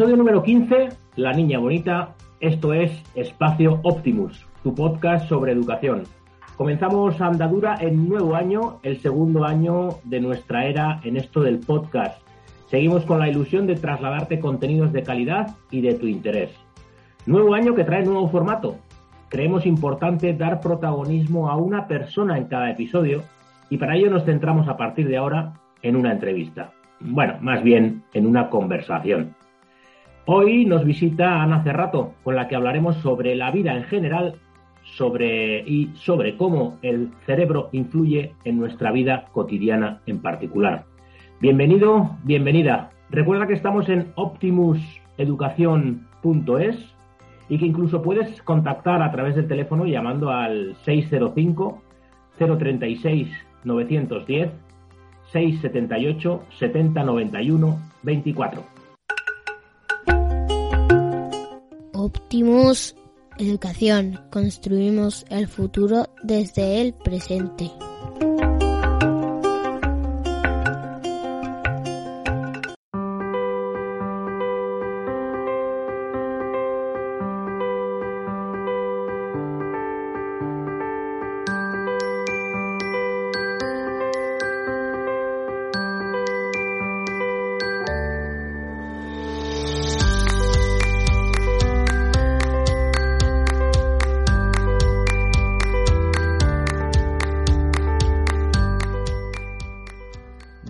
Episodio número 15, La Niña Bonita. Esto es Espacio Optimus, tu podcast sobre educación. Comenzamos andadura en nuevo año, el segundo año de nuestra era en esto del podcast. Seguimos con la ilusión de trasladarte contenidos de calidad y de tu interés. Nuevo año que trae nuevo formato. Creemos importante dar protagonismo a una persona en cada episodio y para ello nos centramos a partir de ahora en una entrevista. Bueno, más bien en una conversación. Hoy nos visita Ana Cerrato, con la que hablaremos sobre la vida en general sobre, y sobre cómo el cerebro influye en nuestra vida cotidiana en particular. Bienvenido, bienvenida. Recuerda que estamos en optimuseducación.es y que incluso puedes contactar a través del teléfono llamando al 605 036 910 678 7091 24. Optimus Educación. Construimos el futuro desde el presente.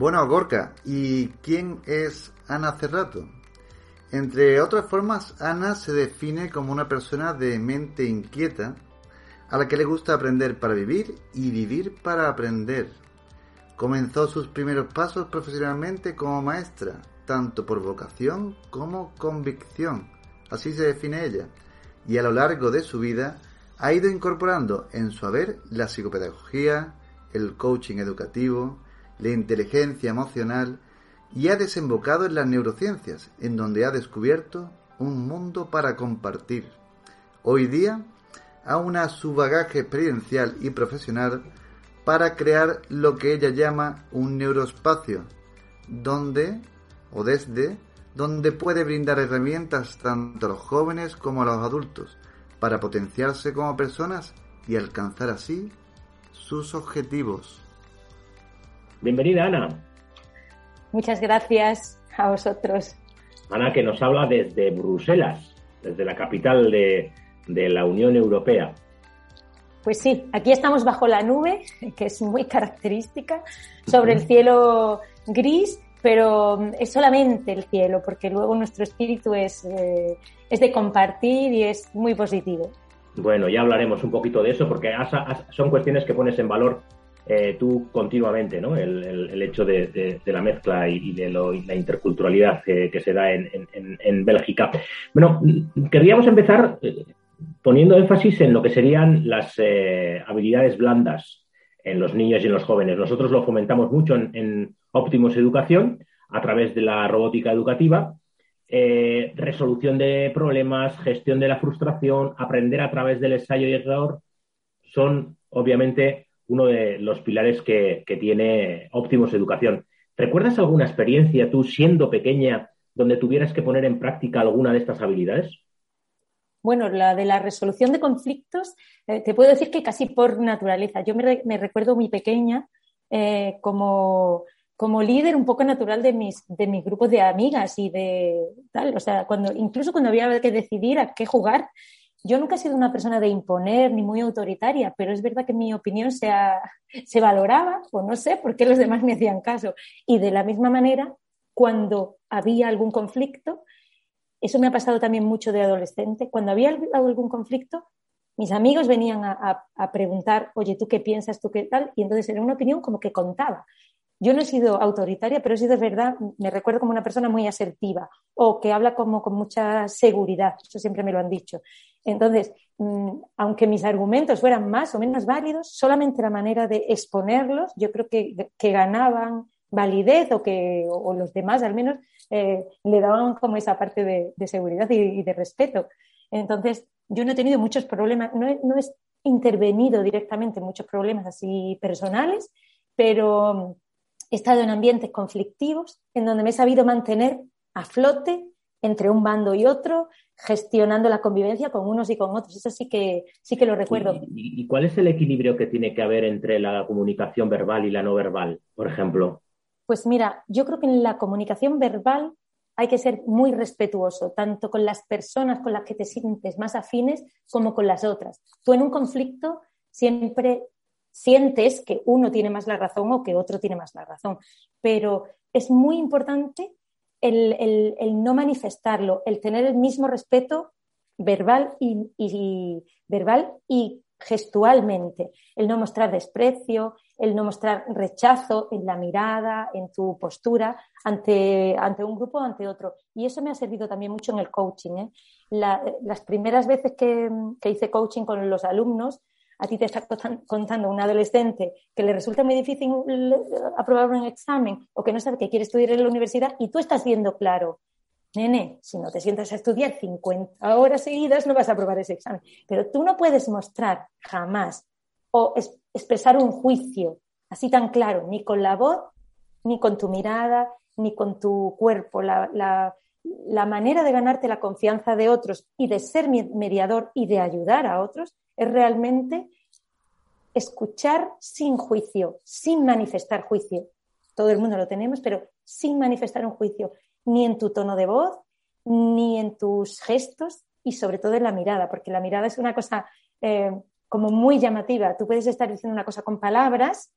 Bueno, Gorka, ¿y quién es Ana Cerrato? Entre otras formas, Ana se define como una persona de mente inquieta, a la que le gusta aprender para vivir y vivir para aprender. Comenzó sus primeros pasos profesionalmente como maestra, tanto por vocación como convicción, así se define ella, y a lo largo de su vida ha ido incorporando en su haber la psicopedagogía, el coaching educativo, la inteligencia emocional y ha desembocado en las neurociencias, en donde ha descubierto un mundo para compartir. Hoy día, aúna su bagaje experiencial y profesional para crear lo que ella llama un neuroespacio, donde o desde donde puede brindar herramientas tanto a los jóvenes como a los adultos para potenciarse como personas y alcanzar así sus objetivos. Bienvenida, Ana. Muchas gracias a vosotros. Ana, que nos habla desde Bruselas, desde la capital de, la Unión Europea. Pues sí, aquí estamos bajo la nube, que es muy característica, sobre el cielo gris, pero es solamente el cielo, porque luego nuestro espíritu es, eh, es de compartir y es muy positivo. Bueno, ya hablaremos un poquito de eso, porque son cuestiones que pones en valor eh, tú continuamente, ¿no? El, hecho de, la mezcla y, de la interculturalidad que se da en, Bélgica. Bueno, queríamos empezar eh, poniendo énfasis en lo que serían las eh, habilidades blandas en los niños y en los jóvenes. Nosotros lo fomentamos mucho en, Optimus Educación a través de la robótica educativa. resolución de problemas, gestión de la frustración, aprender a través del ensayo y error, son obviamente uno de los pilares que, tiene Optimus Educación. ¿Recuerdas alguna experiencia tú siendo pequeña donde tuvieras que poner en práctica alguna de estas habilidades? Bueno, la de la resolución de conflictos, eh, te puedo decir que casi por naturaleza. Yo me, recuerdo muy pequeña eh, como, como, líder un poco natural de mis, de mis grupos de amigas y de tal. O sea, cuando, incluso cuando había que decidir a qué jugar, yo nunca he sido una persona de imponer ni muy autoritaria, pero es verdad que mi opinión se, se valoraba, o no sé por qué los demás me hacían caso. Y de la misma manera, cuando había algún conflicto, eso me ha pasado también mucho de adolescente, cuando había algún conflicto, mis amigos venían a, a preguntar, oye, ¿tú qué piensas? ¿Tú qué tal? Y entonces era una opinión como que contaba. Yo no he sido autoritaria, pero he sido, de verdad, me recuerdo como una persona muy asertiva o que habla como con mucha seguridad. Eso siempre me lo han dicho. Entonces, mm, aunque mis argumentos fueran más o menos válidos, solamente la manera de exponerlos, yo creo que, ganaban validez o que o los demás al menos eh, le daban como esa parte de, seguridad y, de respeto. Entonces, yo no he tenido muchos problemas, no he, no he intervenido directamente en muchos problemas así personales, pero He estado en ambientes conflictivos en donde me he sabido mantener a flote entre un bando y otro, gestionando la convivencia con unos y con otros. Eso sí que, sí que lo recuerdo. ¿Y, cuál es el equilibrio que tiene que haber entre la comunicación verbal y la no verbal, por ejemplo? Pues mira, yo creo que en la comunicación verbal hay que ser muy respetuoso, tanto con las personas con las que te sientes más afines como con las otras. Tú en un conflicto siempre sientes que uno tiene más la razón o que otro tiene más la razón, pero es muy importante el, no manifestarlo, el tener el mismo respeto verbal y, verbal y gestualmente, el no mostrar desprecio, el no mostrar rechazo en la mirada, en tu postura ante, ante un grupo o ante otro. Y eso me ha servido también mucho en el coaching. ¿eh? las primeras veces que, que, hice coaching con los alumnos, a ti te está contando un adolescente que le resulta muy difícil aprobar un examen o que no sabe que quiere estudiar en la universidad y tú estás viendo claro, nene, si no te sientas a estudiar 50 horas seguidas no vas a aprobar ese examen. Pero tú no puedes mostrar jamás o expresar un juicio así tan claro, ni con la voz, ni con tu mirada, ni con tu cuerpo. La manera de ganarte la confianza de otros y de ser mediador y de ayudar a otros es realmente escuchar sin juicio, sin manifestar juicio. Todo el mundo lo tenemos, pero sin manifestar un juicio, ni en tu tono de voz, ni en tus gestos y sobre todo en la mirada, porque la mirada es una cosa eh, como muy llamativa. Tú puedes estar diciendo una cosa con palabras,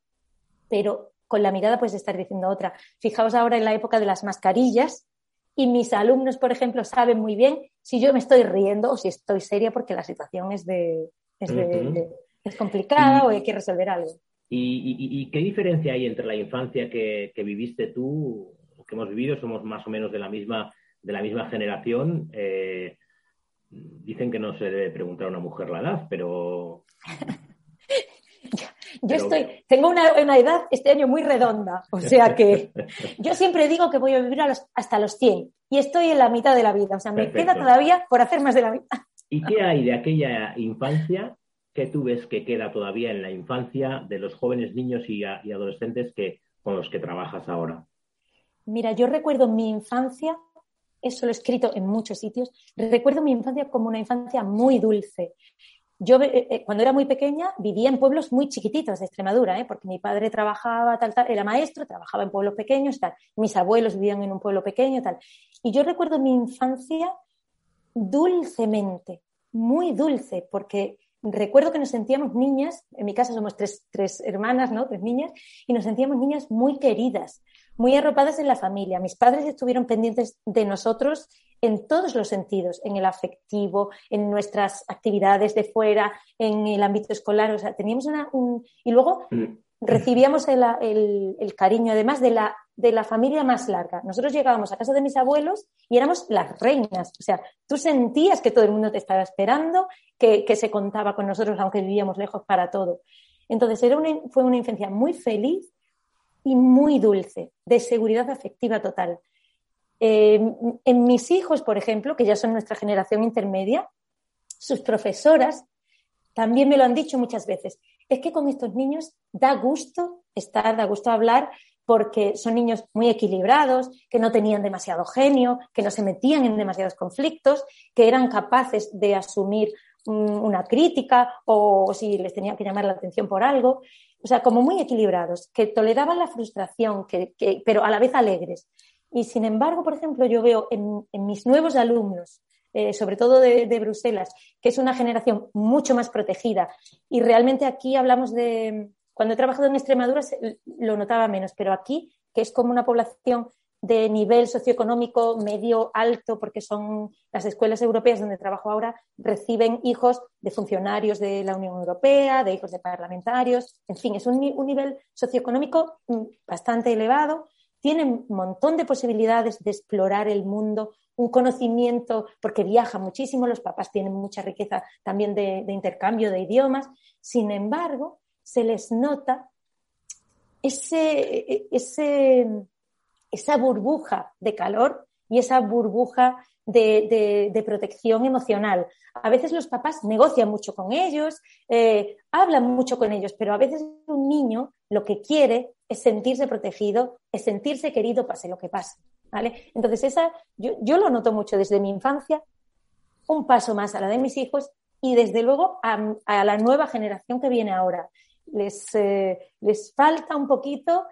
pero con la mirada puedes estar diciendo otra. Fijaos ahora en la época de las mascarillas y mis alumnos, por ejemplo, saben muy bien si yo me estoy riendo o si estoy seria porque la situación es de, es, complicada o hay que resolver algo. ¿Y, qué diferencia hay entre la infancia que, viviste tú, que hemos vivido, somos más o menos de la misma, de la misma generación? Eh, dicen que no se debe preguntar a una mujer la edad, pero... yo, estoy, tengo una, una, edad este año muy redonda, o sea que yo siempre digo que voy a vivir hasta los 100 y estoy en la mitad de la vida, o sea, me queda todavía por hacer más de la mitad. ¿Y qué hay de aquella infancia que tú ves que queda todavía en la infancia de los jóvenes niños y, adolescentes que, con los que trabajas ahora? Mira, yo recuerdo mi infancia, eso lo he escrito en muchos sitios, recuerdo mi infancia como una infancia muy dulce. Yo, eh, eh, cuando era muy pequeña, vivía en pueblos muy chiquititos de Extremadura, ¿eh? porque mi padre trabajaba, tal, tal, era maestro, trabajaba en pueblos pequeños, tal. Mis abuelos vivían en un pueblo pequeño, tal. Y yo recuerdo mi infancia dulcemente, muy dulce, porque recuerdo que nos sentíamos niñas, en mi casa somos tres, tres, hermanas, ¿no? Tres niñas, y nos sentíamos niñas muy queridas, muy arropadas en la familia. Mis padres estuvieron pendientes de nosotros en todos los sentidos, en el afectivo, en nuestras actividades de fuera, en el ámbito escolar. O sea, teníamos una. Y luego mm. recibíamos el, el cariño, además de la de la familia más larga. Nosotros llegábamos a casa de mis abuelos y éramos las reinas. O sea, tú sentías que todo el mundo te estaba esperando, que, se contaba con nosotros, aunque vivíamos lejos para todo. Entonces, era fue una infancia muy feliz y muy dulce, de seguridad afectiva total. Eh, en mis hijos, por ejemplo, que ya son nuestra generación intermedia, sus profesoras también me lo han dicho muchas veces. Es que con estos niños da gusto estar, da gusto hablar porque son niños muy equilibrados, que no tenían demasiado genio, que no se metían en demasiados conflictos, que eran capaces de asumir una crítica o si les tenía que llamar la atención por algo. O sea, como muy equilibrados, que toleraban la frustración, que, pero a la vez alegres. Y sin embargo, por ejemplo, yo veo en, mis nuevos alumnos, eh, sobre todo de, Bruselas, que es una generación mucho más protegida. Y realmente aquí hablamos de, cuando he trabajado en Extremadura lo notaba menos, pero aquí, que es como una población de nivel socioeconómico medio alto, porque son las escuelas europeas donde trabajo ahora, reciben hijos de funcionarios de la Unión Europea, de hijos de parlamentarios, en fin, es un, nivel socioeconómico mm, bastante elevado, tienen un montón de posibilidades de explorar el mundo, un conocimiento, porque viajan muchísimo, los papás tienen mucha riqueza también de intercambio de idiomas, sin embargo, se les nota ese, esa burbuja de calor y esa burbuja de, protección emocional. A veces los papás negocian mucho con ellos, eh, hablan mucho con ellos, pero a veces un niño lo que quiere es sentirse protegido, es sentirse querido, pase lo que pase. ¿vale? Entonces, esa, yo, yo lo noto mucho desde mi infancia, un paso más a la de mis hijos y desde luego a, la nueva generación que viene ahora. Les, eh, les falta un poquito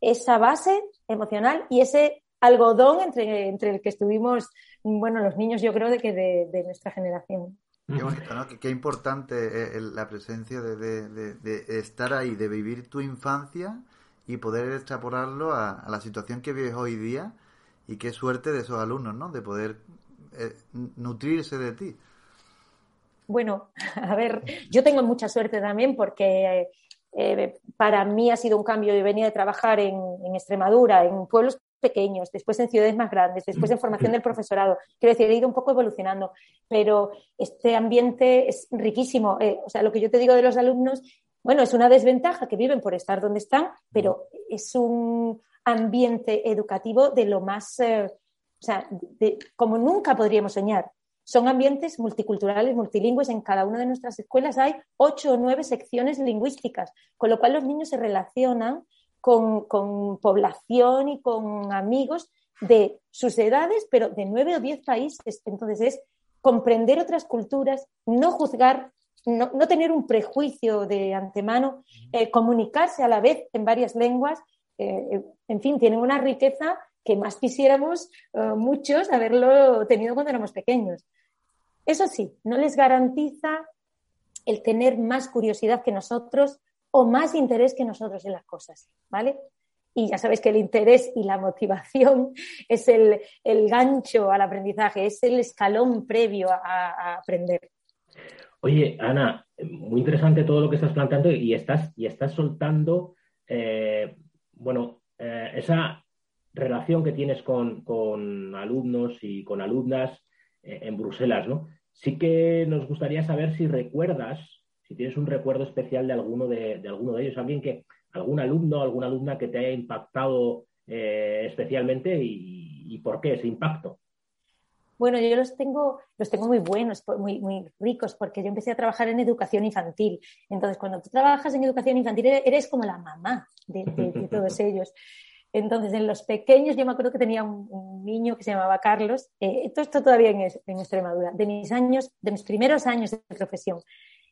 esa base emocional y ese algodón entre, entre el que estuvimos, bueno, los niños yo creo de que de, nuestra generación. Qué bonito, ¿no? Qué, importante eh, la presencia de, de, estar ahí, de vivir tu infancia y poder extrapolarlo a, la situación que vives hoy día y qué suerte de esos alumnos, ¿no? De poder eh, nutrirse de ti. Bueno, a ver, yo tengo mucha suerte también porque eh, para mí ha sido un cambio. Yo venía de trabajar en, Extremadura, en pueblos pequeños, después en ciudades más grandes, después en formación del profesorado. Quiero decir, he ido un poco evolucionando, pero este ambiente es riquísimo. Eh, o sea, lo que yo te digo de los alumnos, bueno, es una desventaja que viven por estar donde están, pero es un ambiente educativo de lo más, eh, o sea, como nunca podríamos soñar. Son ambientes multiculturales, multilingües. En cada una de nuestras escuelas hay ocho o nueve secciones lingüísticas, con lo cual los niños se relacionan con, población y con amigos de sus edades, pero de nueve o diez países. Entonces es comprender otras culturas, no juzgar, no, tener un prejuicio de antemano, eh, comunicarse a la vez en varias lenguas. Eh, en fin, tienen una riqueza que más quisiéramos eh, muchos haberlo tenido cuando éramos pequeños. Eso sí, no les garantiza el tener más curiosidad que nosotros o más interés que nosotros en las cosas, ¿vale? Y ya sabéis que el interés y la motivación es el, gancho al aprendizaje, es el escalón previo a, aprender. Oye, Ana, muy interesante todo lo que estás planteando y estás, y estás soltando, eh, bueno, eh, esa relación que tienes con, alumnos y con alumnas eh, en Bruselas, ¿no? Sí que nos gustaría saber si recuerdas, si tienes un recuerdo especial de alguno de, alguno de ellos, alguien que, algún alumno, alguna alumna que te haya impactado especialmente y, por qué ese impacto. Bueno, yo los tengo, los tengo muy buenos, muy, muy ricos, porque yo empecé a trabajar en educación infantil. Entonces, cuando tú trabajas en educación infantil, eres como la mamá de todos ellos. Entonces, en los pequeños, yo me acuerdo que tenía un, niño que se llamaba Carlos, eh, esto todavía en, en, Extremadura, de mis años, de mis primeros años de profesión.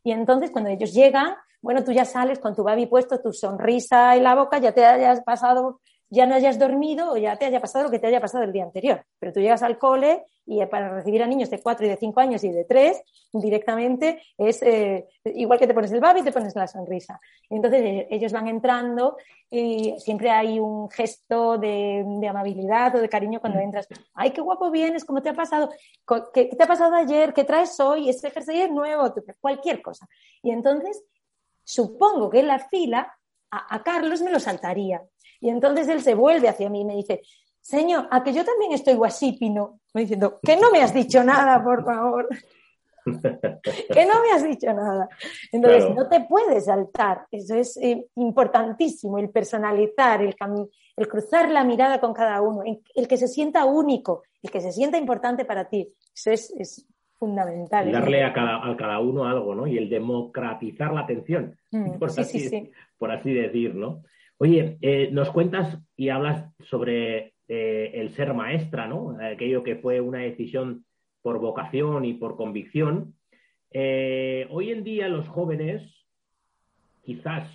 Y entonces, cuando ellos llegan, bueno, tú ya sales con tu babi puesto, tu sonrisa en la boca, ya te hayas pasado ya no hayas dormido o ya te haya pasado lo que te haya pasado el día anterior. Pero tú llegas al cole y para recibir a niños de 4 y de 5 años y de 3, directamente es eh, igual que te pones el babi y te pones la sonrisa. Entonces eh, ellos van entrando y siempre hay un gesto de, amabilidad o de cariño cuando mm. entras. ¡Ay, qué guapo vienes! ¿Cómo te ha pasado? ¿Qué, te ha pasado ayer? ¿Qué traes hoy? ¿Ese jersey es nuevo? Cualquier cosa. Y entonces, supongo que en la fila a Carlos me lo saltaría y entonces él se vuelve hacia mí y me dice, Señor, a que yo también estoy guasípino. Me diciendo, que no me has dicho nada, por favor. que no me has dicho nada. Entonces, no te puedes saltar. Eso es eh, importantísimo, el personalizar, el, el cruzar la mirada con cada uno, el, que se sienta único, el que se sienta importante para ti. Eso es, fundamental. Darle a cada, a cada uno algo, ¿no? Y el democratizar la atención, mm, por, así, por así decir, ¿no? Oye, eh, nos cuentas y hablas sobre eh, el ser maestra, ¿no? Aquello que fue una decisión por vocación y por convicción. Eh, hoy en día los jóvenes, quizás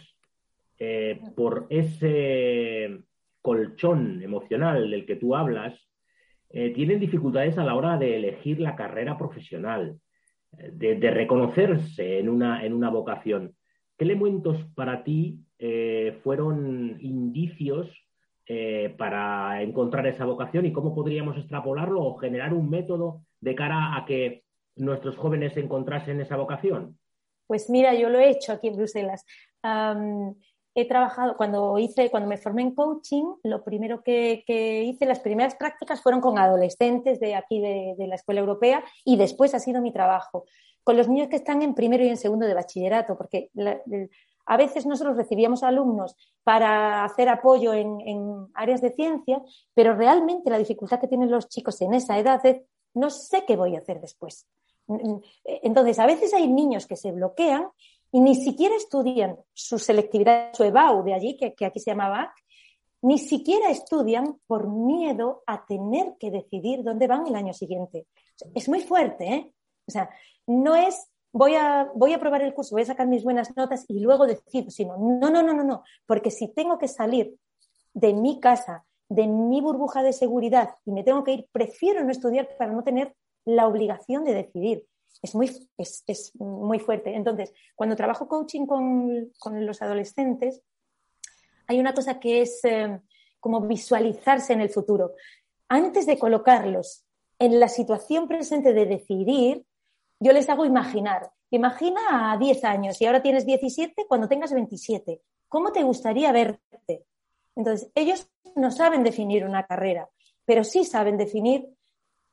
por ese colchón emocional del que tú hablas, tienen dificultades a la hora de elegir la carrera profesional, de, reconocerse en una, en una vocación. ¿Qué elementos para ti eh, fueron indicios eh, para encontrar esa vocación y cómo podríamos extrapolarlo o generar un método de cara a que nuestros jóvenes encontrasen esa vocación? Pues mira, yo lo he hecho aquí en Bruselas. he trabajado, cuando hice, cuando me formé en coaching, lo primero que, hice, las primeras prácticas fueron con adolescentes de aquí de, la Escuela Europea y después ha sido mi trabajo con los niños que están en primero y en segundo de bachillerato, porque a veces nosotros recibíamos alumnos para hacer apoyo en, áreas de ciencia, pero realmente la dificultad que tienen los chicos en esa edad es no sé qué voy a hacer después. Entonces, a veces hay niños que se bloquean y ni siquiera estudian su selectividad, su EBAU de allí, que, aquí se llama ni siquiera estudian por miedo a tener que decidir dónde van el año siguiente. Es muy fuerte, ¿eh? O sea, no es voy a, voy a probar el curso, voy a sacar mis buenas notas y luego decido, sino no, no, no, no, no, porque si tengo que salir de mi casa, de mi burbuja de seguridad y me tengo que ir, prefiero no estudiar para no tener la obligación de decidir. Es muy, es, es muy fuerte. Entonces, cuando trabajo coaching con, con los adolescentes, hay una cosa que es eh, como visualizarse en el futuro. Antes de colocarlos en la situación presente de decidir, yo les hago imaginar. Imagina a 10 años y ahora tienes 17 cuando tengas 27. ¿Cómo te gustaría verte? Entonces, ellos no saben definir una carrera, pero sí saben definir,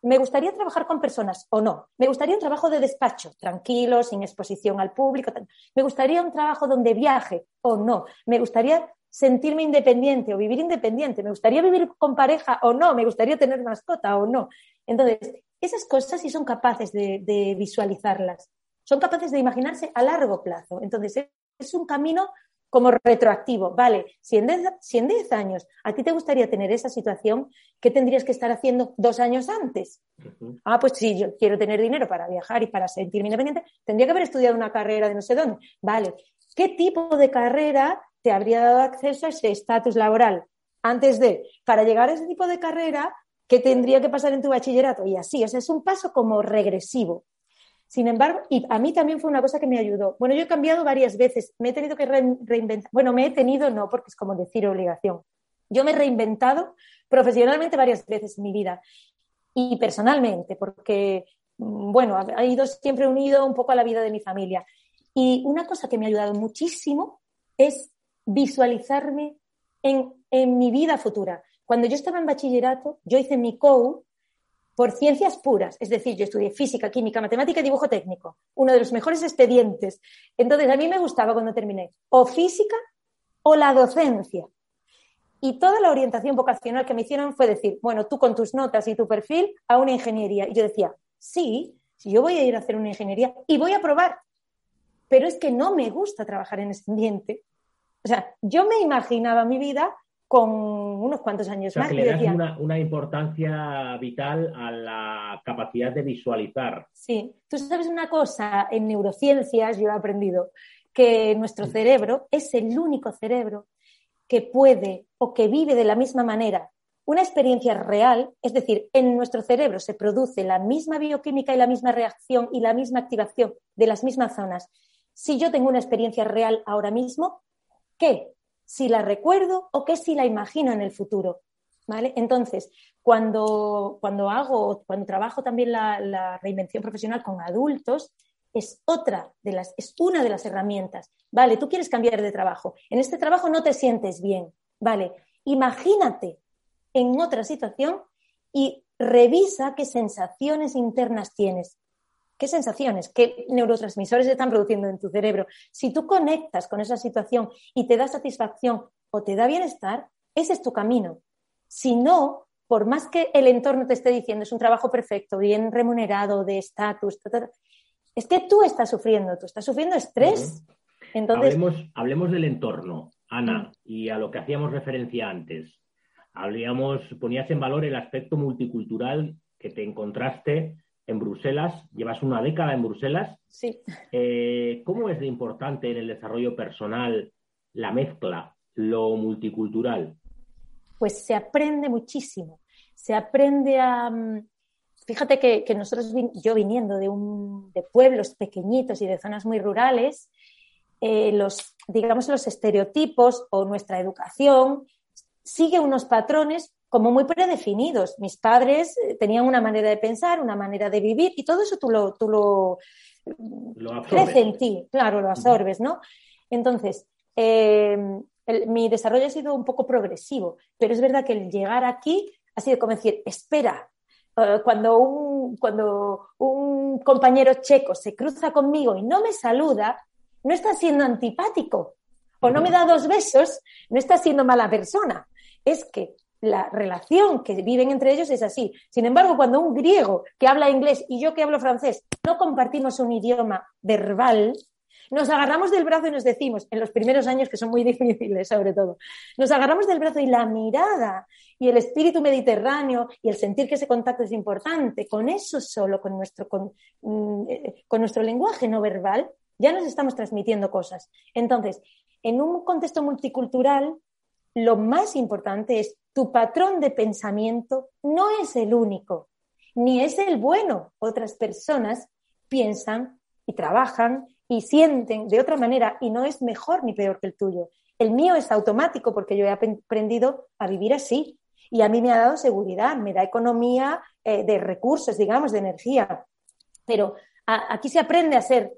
me gustaría trabajar con personas o no. Me gustaría un trabajo de despacho, tranquilo, sin exposición al público. Me gustaría un trabajo donde viaje o no. Me gustaría sentirme independiente o vivir independiente, me gustaría vivir con pareja o no, me gustaría tener mascota o no. Entonces, esas cosas sí son capaces de, visualizarlas, son capaces de imaginarse a largo plazo. Entonces, es un camino como retroactivo. Vale, si en, 10, años a ti te gustaría tener esa situación, ¿qué tendrías que estar haciendo dos años antes? Ah, pues si yo quiero tener dinero para viajar y para sentirme independiente, tendría que haber estudiado una carrera de no sé dónde. Vale, ¿qué tipo de carrera te habría dado acceso a ese estatus laboral antes de, para llegar a ese tipo de carrera, ¿qué tendría que pasar en tu bachillerato? Y así, o sea, es un paso como regresivo. Sin embargo, y a mí también fue una cosa que me ayudó. Bueno, yo he cambiado varias veces, me he tenido que reinventar. Bueno, me he tenido, no, porque es como decir obligación. Yo me he reinventado profesionalmente varias veces en mi vida y personalmente, porque, mm, bueno, ha ido siempre unido un poco a la vida de mi familia. Y una cosa que me ha ayudado muchísimo es visualizarme en, mi vida futura. Cuando yo estaba en bachillerato, yo hice mi COU por ciencias puras, es decir, yo estudié física, química, matemática y dibujo técnico, uno de los mejores expedientes. Entonces, a mí me gustaba cuando terminé o física o la docencia. Y toda la orientación vocacional que me hicieron fue decir, bueno, tú con tus notas y tu perfil a una ingeniería. Y yo decía, sí, si yo voy a ir a hacer una ingeniería y voy a probar, pero es que no me gusta trabajar en ese ambiente. O sea, yo me imaginaba mi vida con unos cuantos años más. Que le das una, importancia vital a la capacidad de visualizar. Sí, tú sabes una cosa, en neurociencias yo he aprendido que nuestro cerebro es el único cerebro que puede o que vive de la misma manera una experiencia real, es decir, en nuestro cerebro se produce la misma bioquímica y la misma reacción y la misma activación de las mismas zonas. Si yo tengo una experiencia real ahora mismo, qué, si la recuerdo o qué si la imagino en el futuro. ¿Vale? Entonces, cuando, cuando hago, cuando trabajo también la, reinvención profesional con adultos, es otra de las, es una de las herramientas. Vale, tú quieres cambiar de trabajo. En este trabajo no te sientes bien. Vale, imagínate en otra situación y revisa qué sensaciones internas tienes. ¿Qué sensaciones, qué neurotransmisores se están produciendo en tu cerebro? Si tú conectas con esa situación y te da satisfacción o te da bienestar, ese es tu camino. Si no, por más que el entorno te esté diciendo es un trabajo perfecto, bien remunerado, de estatus, es que tú estás sufriendo, tú estás sufriendo estrés. Entonces, hablemos, del entorno, Ana, y a lo que hacíamos referencia antes. Hablíamos, ponías en valor el aspecto multicultural que te encontraste en Bruselas, llevas una década en Bruselas. Sí. Eh, ¿Cómo es de importante en el desarrollo personal la mezcla, lo multicultural? Pues se aprende muchísimo. Se aprende a. Mm, fíjate que, nosotros, yo viniendo de, un, de pueblos pequeñitos y de zonas muy rurales, eh, los, digamos, los estereotipos o nuestra educación sigue unos patrones como muy predefinidos. Mis padres eh, tenían una manera de pensar, una manera de vivir y todo eso tú lo, tú lo, crece en ti, claro, lo absorbes, ¿no? Entonces, em, mi desarrollo ha sido un poco progresivo, pero es verdad que el llegar aquí ha sido como decir, espera, eh, cuando, un, cuando un compañero checo se cruza conmigo y no me saluda, no está siendo antipático o no me da dos besos, no está siendo mala persona. Es que la relación que viven entre ellos es así. Sin embargo, cuando un griego que habla inglés y yo que hablo francés no compartimos un idioma verbal, Nos agarramos del brazo y nos decimos, en los primeros años que son muy difíciles sobre todo, nos agarramos del brazo y la mirada y el espíritu mediterráneo y el sentir que ese contacto es importante, con eso solo, con nuestro, con, mm, eh, nuestro lenguaje no verbal, ya nos estamos transmitiendo cosas. Entonces, en un contexto multicultural, lo más importante es tu patrón de pensamiento no es el único, ni es el bueno. Otras personas piensan y trabajan y sienten de otra manera y no es mejor ni peor que el tuyo. El mío es automático porque yo he aprendido a vivir así y a mí me ha dado seguridad, me da economía eh, de recursos, digamos, de energía. Pero aquí se aprende a ser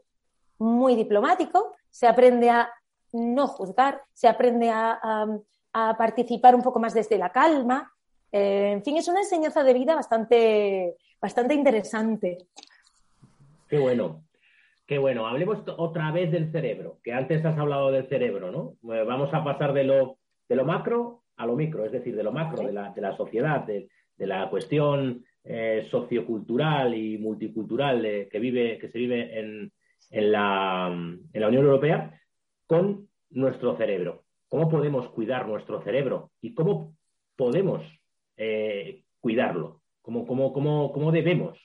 muy diplomático, se aprende a no juzgar, se aprende a, participar un poco más desde la calma. Eh, en fin, es una enseñanza de vida bastante, bastante interesante. Qué bueno. Qué bueno. Hablemos otra vez del cerebro, que antes has hablado del cerebro, ¿no? Eh, vamos a pasar de lo, de lo macro a lo micro, es decir, de lo macro, de la, de la sociedad, de, la cuestión eh, sociocultural y multicultural que, vive, que se vive en, en, la, en la Unión Europea, con nuestro cerebro. ¿Cómo podemos cuidar nuestro cerebro? ¿Y cómo podemos eh, cuidarlo? ¿Cómo, cómo, cómo, cómo debemos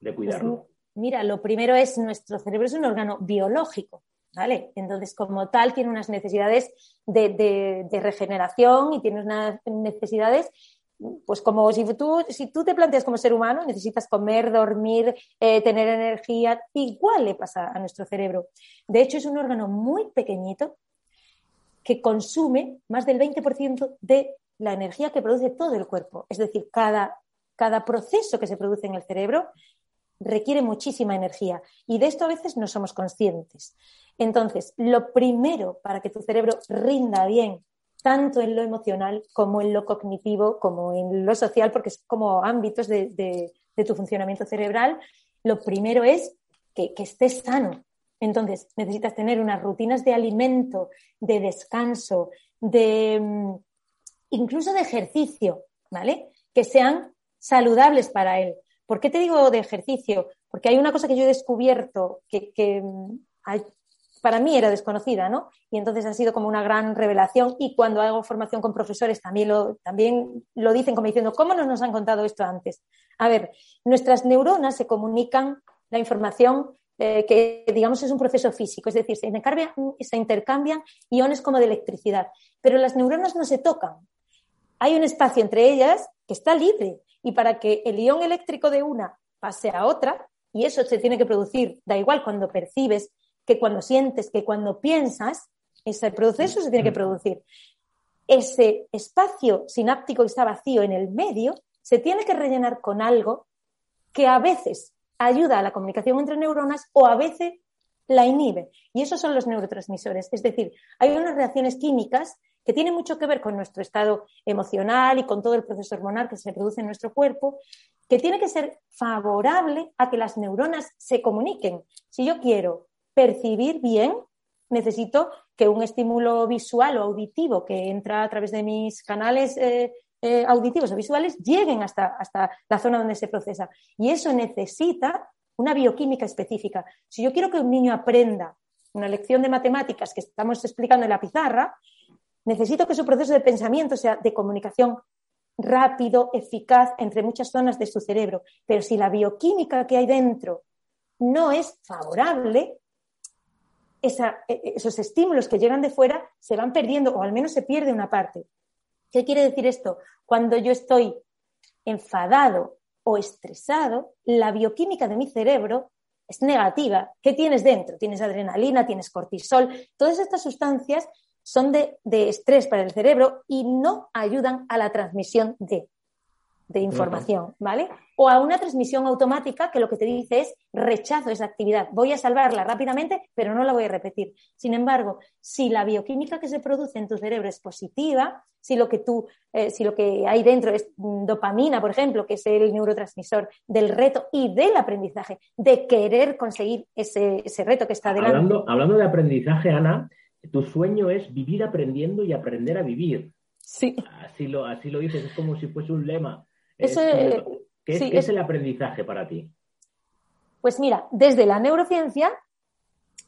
de cuidarlo? mira, lo primero es nuestro cerebro es un órgano biológico. ¿Vale? Entonces, como tal, tiene unas necesidades de, regeneración y tiene unas necesidades pues como si tú, si tú te planteas como ser humano, necesitas comer, dormir, eh, tener energía, igual le pasa a nuestro cerebro. De hecho, es un órgano muy pequeñito que consume más del 20% de la energía que produce todo el cuerpo. Es decir, cada, cada proceso que se produce en el cerebro requiere muchísima energía y de esto a veces no somos conscientes. Entonces, lo primero para que tu cerebro rinda bien, tanto en lo emocional como en lo cognitivo, como en lo social, porque es como ámbitos de, tu funcionamiento cerebral, lo primero es que, estés sano. Entonces, necesitas tener unas rutinas de alimento, de descanso, de mm, incluso de ejercicio, ¿vale? Que sean saludables para él. ¿Por qué te digo de ejercicio? Porque hay una cosa que yo he descubierto que, mm, para mí era desconocida, ¿no? Y entonces ha sido como una gran revelación y cuando hago formación con profesores también lo, también lo dicen como diciendo, ¿cómo no nos han contado esto antes? A ver, nuestras neuronas se comunican la información eh, que digamos es un proceso físico, es decir, se intercambian, iones como de electricidad, pero las neuronas no se tocan. Hay un espacio entre ellas que está libre y para que el ion eléctrico de una pase a otra, y eso se tiene que producir, da igual cuando percibes que cuando sientes, que cuando piensas, ese proceso se tiene que producir. Ese espacio sináptico que está vacío en el medio se tiene que rellenar con algo que a veces ayuda a la comunicación entre neuronas o a veces la inhibe. Y esos son los neurotransmisores. Es decir, hay unas reacciones químicas que tienen mucho que ver con nuestro estado emocional y con todo el proceso hormonal que se produce en nuestro cuerpo, que tiene que ser favorable a que las neuronas se comuniquen. Si yo quiero percibir bien, necesito que un estímulo visual o auditivo que entra a través de mis canales eh, eh, auditivos o visuales lleguen hasta, hasta la zona donde se procesa. Y eso necesita una bioquímica específica. Si yo quiero que un niño aprenda una lección de matemáticas que estamos explicando en la pizarra, necesito que su proceso de pensamiento sea de comunicación rápido, eficaz entre muchas zonas de su cerebro. Pero si la bioquímica que hay dentro no es favorable, e, esos estímulos que llegan de fuera se van perdiendo o al menos se pierde una parte. ¿Qué quiere decir esto? Cuando yo estoy enfadado o estresado, la bioquímica de mi cerebro es negativa. ¿Qué tienes dentro? Tienes adrenalina, tienes cortisol. Todas estas sustancias son de, estrés para el cerebro y no ayudan a la transmisión de de información, ¿vale? O a una transmisión automática que lo que te dice es rechazo esa actividad, voy a salvarla rápidamente, pero no la voy a repetir. Sin embargo, si la bioquímica que se produce en tu cerebro es positiva, si lo que tú, eh, si lo que hay dentro es dopamina, por ejemplo, que es el neurotransmisor del reto y del aprendizaje, de querer conseguir ese, reto que está delante. Hablando, hablando de aprendizaje, Ana, tu sueño es vivir aprendiendo y aprender a vivir. Sí. Así lo, así lo dices, es como si fuese un lema. ¿Qué, es, el aprendizaje para ti? Pues mira, desde la neurociencia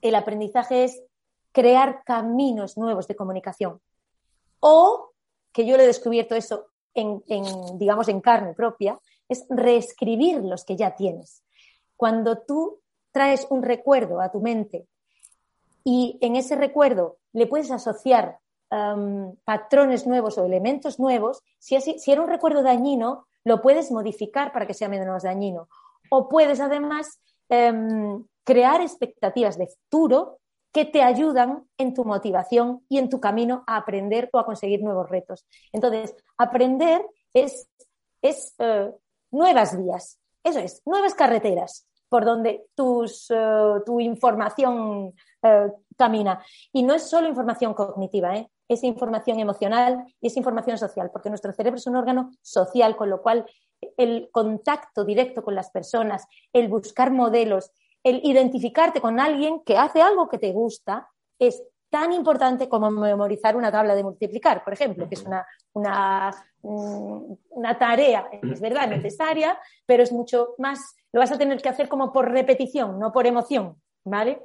el aprendizaje es crear caminos nuevos de comunicación. O, que yo le he descubierto eso en, digamos, en carne propia, es reescribir los que ya tienes. Cuando tú traes un recuerdo a tu mente y en ese recuerdo le puedes asociar patrones nuevos o elementos nuevos, si, si era un recuerdo dañino, lo puedes modificar para que sea menos dañino. O puedes además em, crear expectativas de futuro que te ayudan en tu motivación y en tu camino a aprender o a conseguir nuevos retos. Entonces, aprender es, es eh, nuevas vías, eso es, nuevas carreteras por donde tus, eh, tu información eh, camina. Y no es solo información cognitiva, es información emocional y es información social, porque nuestro cerebro es un órgano social, con lo cual el contacto directo con las personas, el buscar modelos, el identificarte con alguien que hace algo que te gusta es tan importante como memorizar una tabla de multiplicar, por ejemplo, que es una, una, mm, una tarea, es verdad, necesaria, pero es mucho más, lo vas a tener que hacer como por repetición, no por emoción, ¿vale?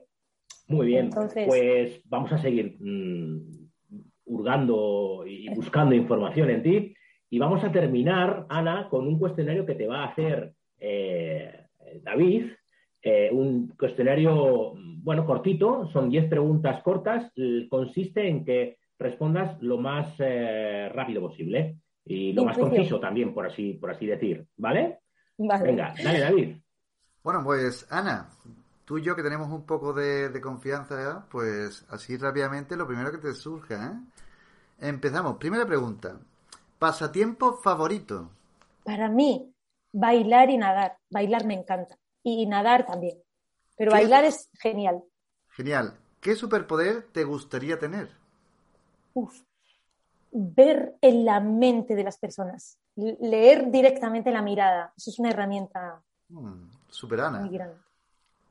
Muy bien, pues vamos a seguir mm, hurgando y buscando información en ti. Y vamos a terminar, Ana, con un cuestionario que te va a hacer eh, David. Eh, un cuestionario, bueno, cortito, son 10 preguntas cortas, consiste en que respondas lo más eh, rápido posible y lo más conciso también, por así, por así decir, ¿vale? Venga, dale, David. Bueno, pues Ana, tú y yo que tenemos un poco de, confianza, pues así rápidamente lo primero que te surja, ¿eh? Empezamos. Primera pregunta. ¿Pasatiempo favorito? Para mí, bailar y nadar. Bailar me encanta y nadar también. Pero bailar es genial. Genial. ¿Qué superpoder te gustaría tener? Uf, ver en la mente de las personas, leer directamente la mirada. Eso es una herramienta mm, super Ana.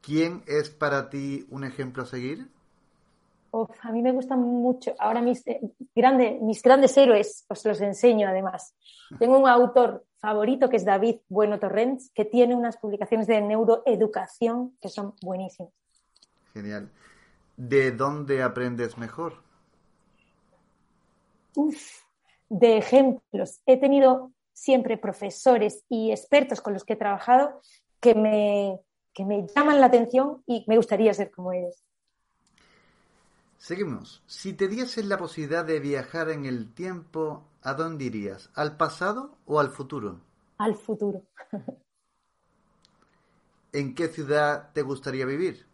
¿Quién es para ti un ejemplo a seguir? a mí me gustan mucho. Ahora mis, eh, mis grandes héroes os los enseño además. Tengo un autor favorito que es David Bueno Torrents, que tiene unas publicaciones de neuroeducación que son buenísimas. Genial. ¿De dónde aprendes mejor? Uf, de ejemplos. He tenido siempre profesores y expertos con los que he trabajado que me, que me llaman la atención y me gustaría ser como ellos. Seguimos. Si te dieses la posibilidad de viajar en el tiempo, ¿a dónde irías? ¿Al pasado o al futuro? Al futuro. ¿En qué ciudad te gustaría vivir?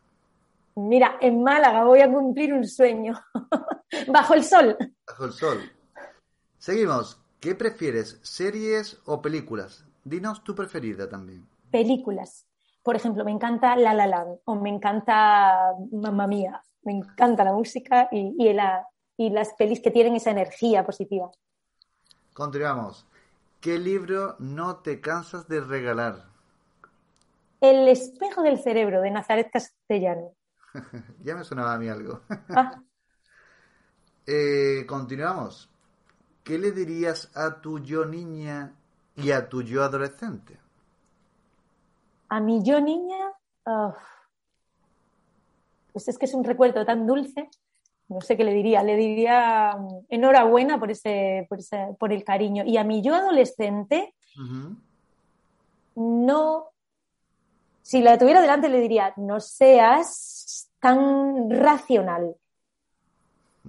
Mira, en Málaga voy a cumplir un sueño. Bajo el sol. Bajo el sol. Seguimos. ¿Qué prefieres, series o películas? Dinos tu preferida también. Películas. Por ejemplo, me encanta La La Land o me encanta Mamma Mía me encanta la música y, y, las pelis que tienen esa energía positiva. Continuamos. ¿Qué libro no te cansas de regalar? El espejo del cerebro de Nazaret Castellano. ya me sonaba a mí algo. Ah. Eh, continuamos. ¿Qué le dirías a tu yo niña y a tu yo adolescente? A mi yo niña, pues es que es un recuerdo tan dulce, no sé qué le diría, le diría mm, enhorabuena por, ese, por, el cariño. Y a mi yo adolescente, no, si la tuviera delante le diría, no seas tan racional,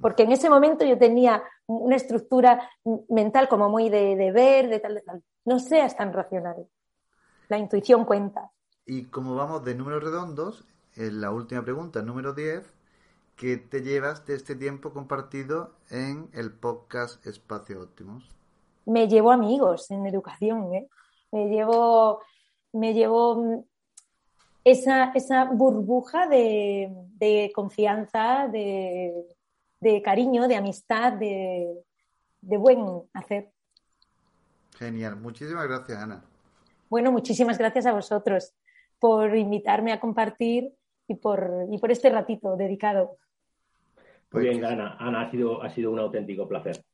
porque en ese momento yo tenía una estructura mental como muy de, de, ver, de tal, de tal. No seas tan racional. La intuición cuenta. Y como vamos de números redondos, en la última pregunta, número 10, ¿qué te llevas de este tiempo compartido en el podcast Espacio Óptimos? Me llevo amigos en educación, ¿eh? Me llevo, me llevo esa, esa burbuja de, confianza, de, cariño, de amistad, de, de buen hacer. Genial. Muchísimas gracias, Ana. Bueno, muchísimas gracias a vosotros por invitarme a compartir y por, y por este ratito dedicado. Muy bien, Ana. Ana, ha sido, ha sido un auténtico placer.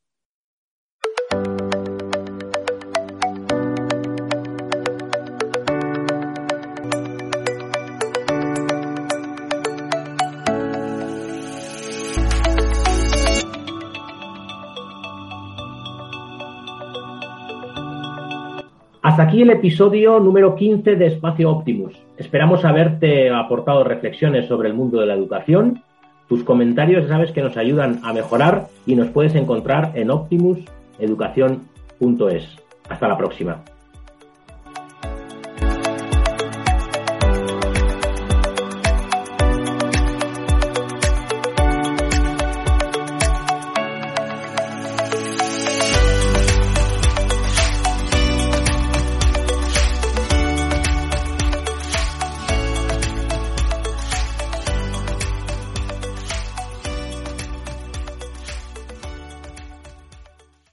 Hasta aquí el episodio número 15 de Espacio Optimus. Esperamos haberte aportado reflexiones sobre el mundo de la educación. Tus comentarios sabes que nos ayudan a mejorar y nos puedes encontrar en optimuseducación.es. Hasta la próxima.